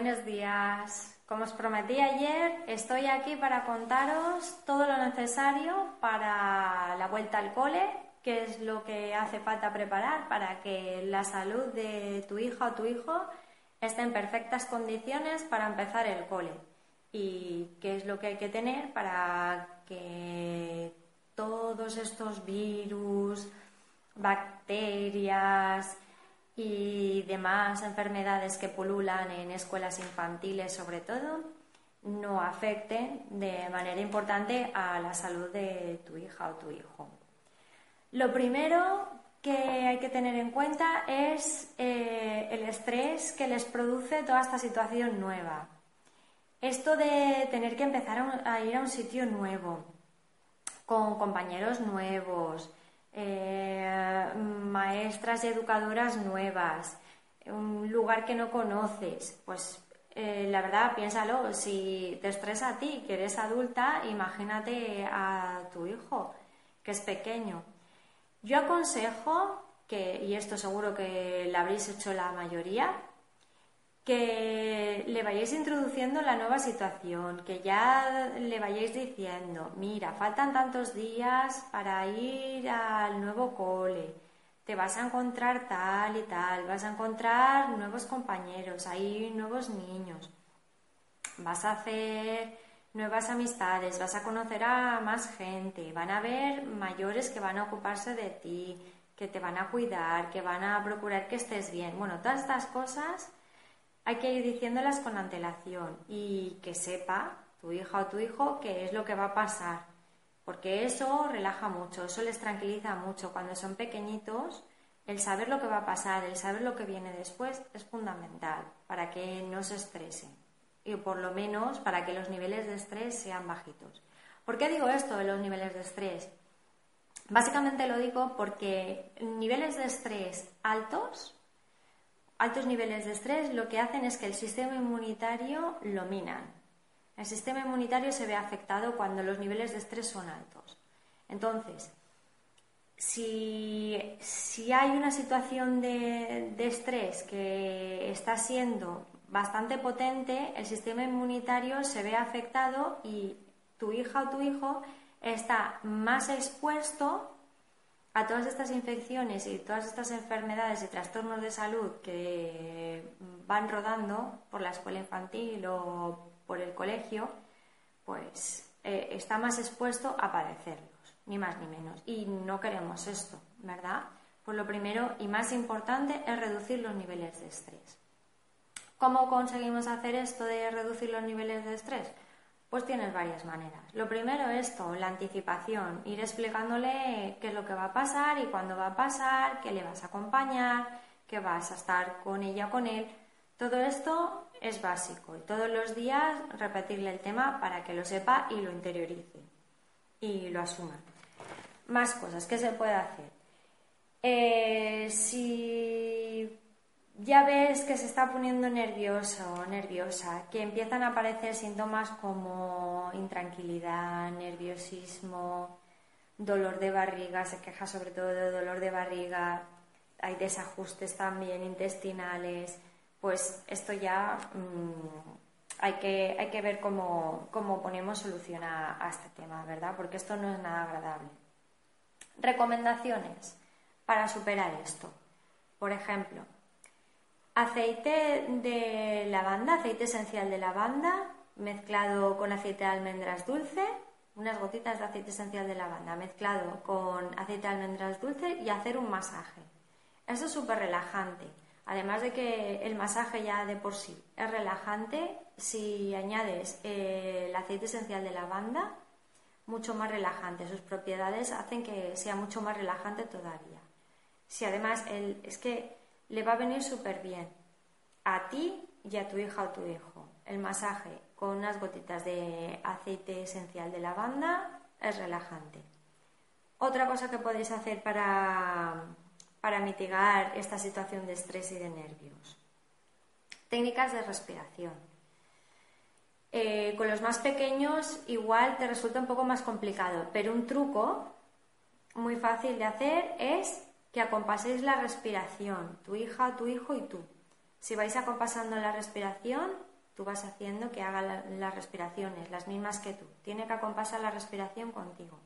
Buenos días. Como os prometí ayer, estoy aquí para contaros todo lo necesario para la vuelta al cole, qué es lo que hace falta preparar para que la salud de tu hija o tu hijo esté en perfectas condiciones para empezar el cole y qué es lo que hay que tener para que todos estos virus, bacterias, y demás enfermedades que pululan en escuelas infantiles sobre todo no afecten de manera importante a la salud de tu hija o tu hijo. Lo primero que hay que tener en cuenta es eh, el estrés que les produce toda esta situación nueva. Esto de tener que empezar a ir a un sitio nuevo, con compañeros nuevos, eh, maestras y educadoras nuevas, un lugar que no conoces, pues eh, la verdad, piénsalo, si te estresa a ti, que eres adulta, imagínate a tu hijo, que es pequeño. Yo aconsejo que, y esto seguro que lo habréis hecho la mayoría, que le vayáis introduciendo la nueva situación, que ya le vayáis diciendo, mira, faltan tantos días para ir al nuevo cole, te vas a encontrar tal y tal, vas a encontrar nuevos compañeros, hay nuevos niños, vas a hacer nuevas amistades, vas a conocer a más gente, van a haber mayores que van a ocuparse de ti, que te van a cuidar, que van a procurar que estés bien. Bueno, todas estas cosas hay que ir diciéndolas con antelación y que sepa tu hija o tu hijo qué es lo que va a pasar, porque eso relaja mucho, eso les tranquiliza mucho. Cuando son pequeñitos, el saber lo que va a pasar, el saber lo que viene después es fundamental para que no se estresen y por lo menos para que los niveles de estrés sean bajitos. ¿Por qué digo esto de los niveles de estrés? Básicamente lo digo porque niveles de estrés altos altos niveles de estrés lo que hacen es que el sistema inmunitario lo minan. El sistema inmunitario se ve afectado cuando los niveles de estrés son altos. Entonces, si, hay una situación de, de estrés que está siendo bastante potente, el sistema inmunitario se ve afectado y tu hija o tu hijo está más expuesto a todas estas infecciones y todas estas enfermedades y trastornos de salud que van rodando por la escuela infantil o por el colegio, pues eh, está más expuesto a padecerlos, ni más ni menos. Y no queremos esto, ¿verdad? Pues lo primero y más importante es reducir los niveles de estrés. ¿Cómo conseguimos hacer esto de reducir los niveles de estrés? Pues tienes varias maneras. Lo primero es esto, la anticipación, ir explicándole qué es lo que va a pasar y cuándo va a pasar, qué le vas a acompañar, que vas a estar con ella con él. Todo esto es básico y todos los días repetirle el tema para que lo sepa y lo interiorice y lo asuma. Más cosas, ¿qué se puede hacer? Eh, si ya ves que se está poniendo nervioso o nerviosa, que empiezan a aparecer síntomas como intranquilidad, nerviosismo, dolor de barriga, se queja sobre todo de dolor de barriga, hay desajustes también intestinales, pues esto ya mm, hay, que, hay que ver cómo, ponemos solución a este tema, ¿verdad? Porque esto no es nada agradable. Recomendaciones para superar esto. Por ejemplo, aceite de lavanda, aceite esencial de lavanda, mezclado con aceite de almendras dulce, unas gotitas de aceite esencial de lavanda mezclado con aceite de almendras dulce y hacer un masaje. Eso es súper relajante. Además de que el masaje ya de por sí es relajante, si añades eh, el aceite esencial de lavanda, mucho más relajante. Sus propiedades hacen que sea mucho más relajante todavía. Si además el, es que le va a venir súper bien a ti y a tu hija o tu hijo. el masaje con unas gotitas de aceite esencial de lavanda es relajante. Otra cosa que podéis hacer para, para mitigar esta situación de estrés y de nervios. Técnicas de respiración. Eh, con los más pequeños igual te resulta un poco más complicado, pero un truco muy fácil de hacer es que acompaséis la respiración, tu hija, tu hijo y tú. Si vais acompasando la respiración, tú vas haciendo que haga las respiraciones, las mismas que tú. Tiene que acompasar la respiración contigo.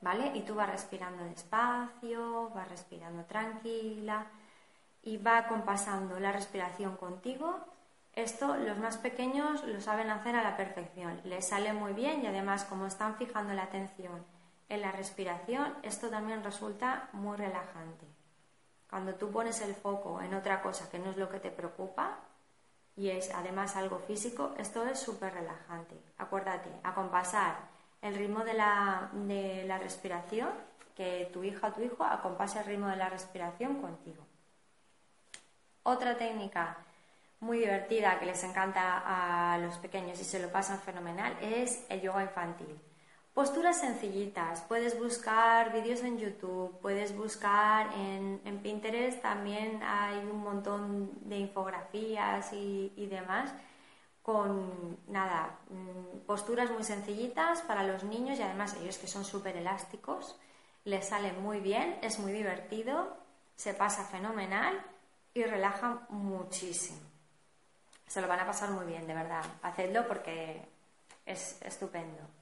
¿Vale? Y tú vas respirando despacio, vas respirando tranquila y va acompasando la respiración contigo. Esto los más pequeños lo saben hacer a la perfección, les sale muy bien y además como están fijando la atención en la respiración, esto también resulta muy relajante. Cuando tú pones el foco en otra cosa que no es lo que te preocupa y es además algo físico, esto es súper relajante. Acuérdate, acompasar el ritmo de la, de la respiración, que tu hija o tu hijo acompase el ritmo de la respiración contigo. Otra técnica muy divertida que les encanta a los pequeños y se lo pasan fenomenal es el yoga infantil. Posturas sencillitas, puedes buscar vídeos en YouTube, puedes buscar en, Pinterest, también hay un montón de infografías y, demás con nada, mm, posturas muy sencillitas para los niños y además ellos que son súper elásticos, les sale muy bien, es muy divertido, se pasa fenomenal y relaja muchísimo. Se lo van a pasar muy bien, de verdad. Hacedlo porque es estupendo.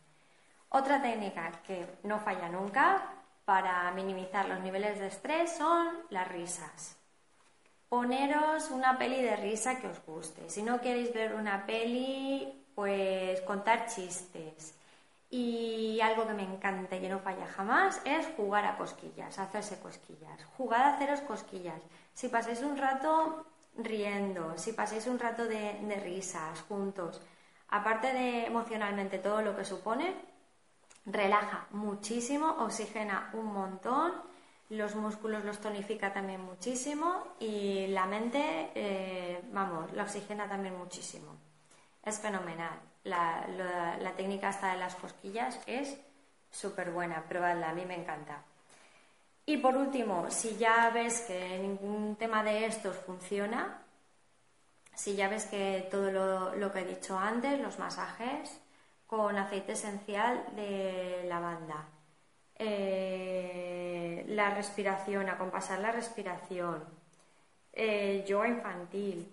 Otra técnica que no falla nunca para minimizar los niveles de estrés son las risas. Poneros una peli de risa que os guste. Si no queréis ver una peli, pues contar chistes. Y algo que me encanta y que no falla jamás es jugar a cosquillas, hacerse cosquillas. Jugar a haceros cosquillas. Si pasáis un rato riendo, si pasáis un rato de, de risas juntos, aparte de emocionalmente todo lo que supone, relaja muchísimo, oxigena un montón, los músculos los tonifica también muchísimo y la mente, eh, vamos, la oxigena también muchísimo. Es fenomenal. La, técnica hasta de las cosquillas es súper buena, probadla, a mí me encanta. Y por último, si ya ves que ningún tema de estos funciona, si ya ves que todo lo, lo que he dicho antes, los masajes, con aceite esencial de lavanda. Eh, la respiración, acompasar la respiración, eh, yoga infantil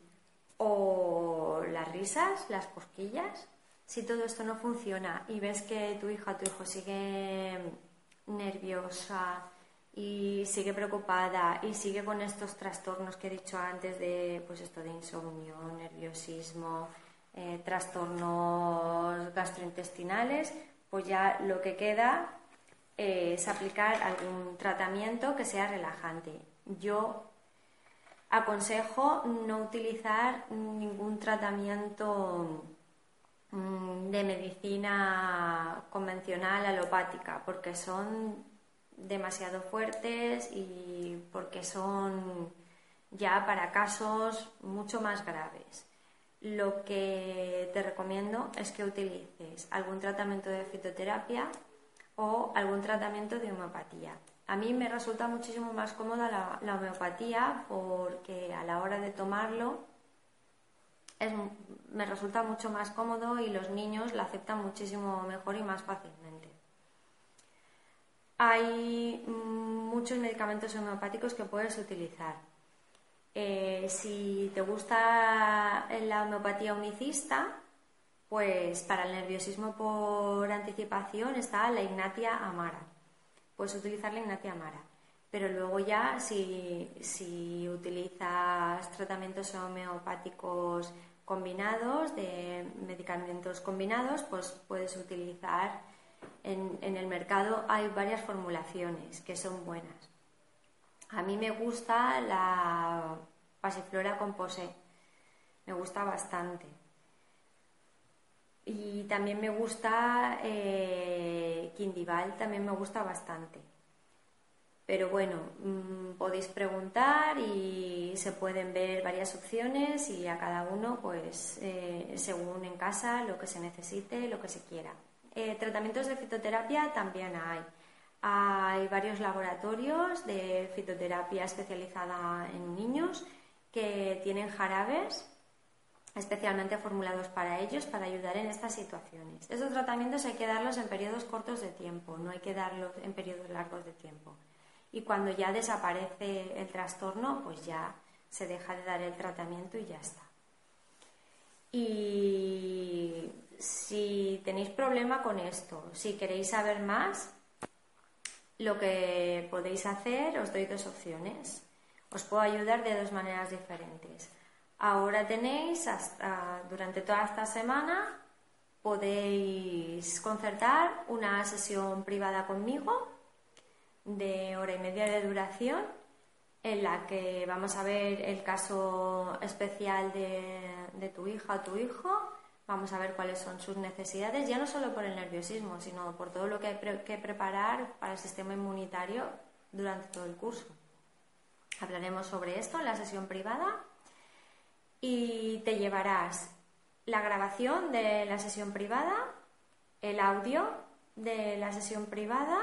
o las risas, las cosquillas. Si todo esto no funciona y ves que tu hija tu hijo sigue nerviosa y sigue preocupada y sigue con estos trastornos que he dicho antes de pues esto de insomnio, nerviosismo, eh, trastornos gastrointestinales, pues ya lo que queda es aplicar algún tratamiento que sea relajante. Yo aconsejo no utilizar ningún tratamiento mm, de medicina convencional alopática porque son demasiado fuertes y porque son ya para casos mucho más graves lo que te recomiendo es que utilices algún tratamiento de fitoterapia o algún tratamiento de homeopatía. A mí me resulta muchísimo más cómoda la, homeopatía porque a la hora de tomarlo me resulta mucho más cómodo y los niños la aceptan muchísimo mejor y más fácilmente. Hay muchos medicamentos homeopáticos que puedes utilizar. Eh, si te gusta la homeopatía unicista, pues para el nerviosismo por anticipación está la Ignatia Amara. Puedes utilizar la Ignatia Amara. Pero luego ya si, utilizas tratamientos homeopáticos combinados, de medicamentos combinados, pues puedes utilizar en, en el mercado hay varias formulaciones que son buenas. A mí me gusta la pasiflora composé, me gusta bastante. Y también me gusta eh, Quindival, también me gusta bastante. Pero bueno, mm, podéis preguntar y se pueden ver varias opciones y a cada uno, pues, eh, según en casa, lo que se necesite, lo que se quiera. Eh, tratamientos de fitoterapia también hay. Hay varios laboratorios de fitoterapia especializada en niños que tienen jarabes especialmente formulados para ellos para ayudar en estas situaciones. Estos tratamientos hay que darlos en periodos cortos de tiempo, no hay que darlos en periodos largos de tiempo. Y cuando ya desaparece el trastorno, pues ya se deja de dar el tratamiento y ya está. Y si tenéis problema con esto, si queréis saber más, lo que podéis hacer, os doy dos opciones. Os puedo ayudar de dos maneras diferentes. Ahora tenéis, durante toda esta semana, podéis concertar una sesión privada conmigo de hora y media de duración en la que vamos a ver el caso especial de, tu hija o tu hijo, vamos a ver cuáles son sus necesidades, ya no solo por el nerviosismo, sino por todo lo que hay que preparar para el sistema inmunitario durante todo el curso. Hablaremos sobre esto en la sesión privada y te llevarás la grabación de la sesión privada, el audio de la sesión privada,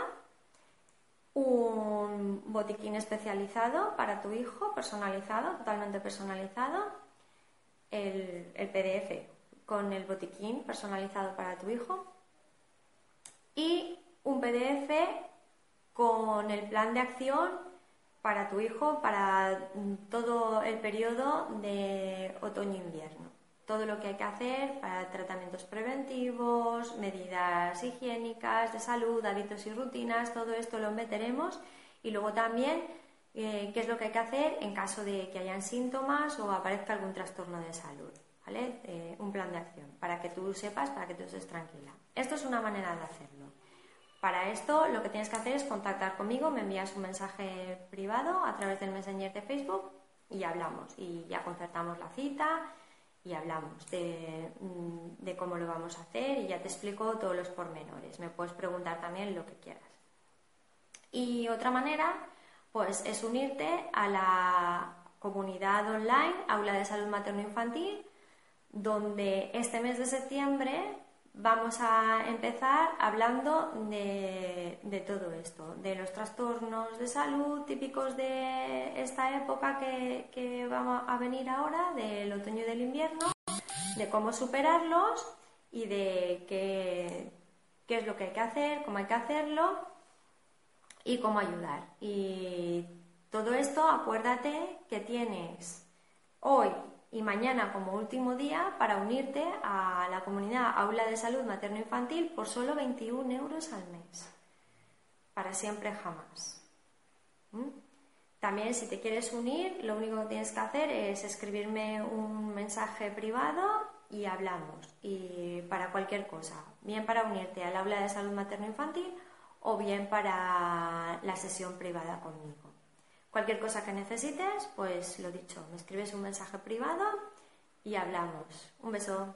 un botiquín especializado para tu hijo, personalizado, totalmente personalizado, el, PDF con el botiquín personalizado para tu hijo y un PDF con el plan de acción para tu hijo para todo el periodo de otoño-invierno. Todo lo que hay que hacer para tratamientos preventivos, medidas higiénicas, de salud, hábitos y rutinas, todo esto lo meteremos y luego también eh, qué es lo que hay que hacer en caso de que hayan síntomas o aparezca algún trastorno de salud. ¿Vale? Eh, un plan de acción para que tú sepas, para que tú estés tranquila. Esto es una manera de hacerlo. Para esto lo que tienes que hacer es contactar conmigo, me envías un mensaje privado a través del Messenger de Facebook y hablamos y ya concertamos la cita y hablamos de, mm, de, cómo lo vamos a hacer y ya te explico todos los pormenores. Me puedes preguntar también lo que quieras. Y otra manera, pues es unirte a la comunidad online Aula de Salud Materno Infantil, donde este mes de septiembre vamos a empezar hablando de, todo esto, de los trastornos de salud típicos de esta época que, que vamos a venir ahora, del otoño y del invierno, de cómo superarlos y de qué, qué es lo que hay que hacer, cómo hay que hacerlo y cómo ayudar. Y todo esto, acuérdate que tienes hoy y mañana como último día para unirte a la comunidad Aula de Salud Materno-Infantil por solo 21 euros al mes. Para siempre jamás. ¿Mm? También si te quieres unir, lo único que tienes que hacer es escribirme un mensaje privado y hablamos. Y para cualquier cosa, bien para unirte al aula de salud materno-infantil o bien para la sesión privada conmigo. Cualquier cosa que necesites, pues lo dicho, me escribes un mensaje privado y hablamos. Un beso.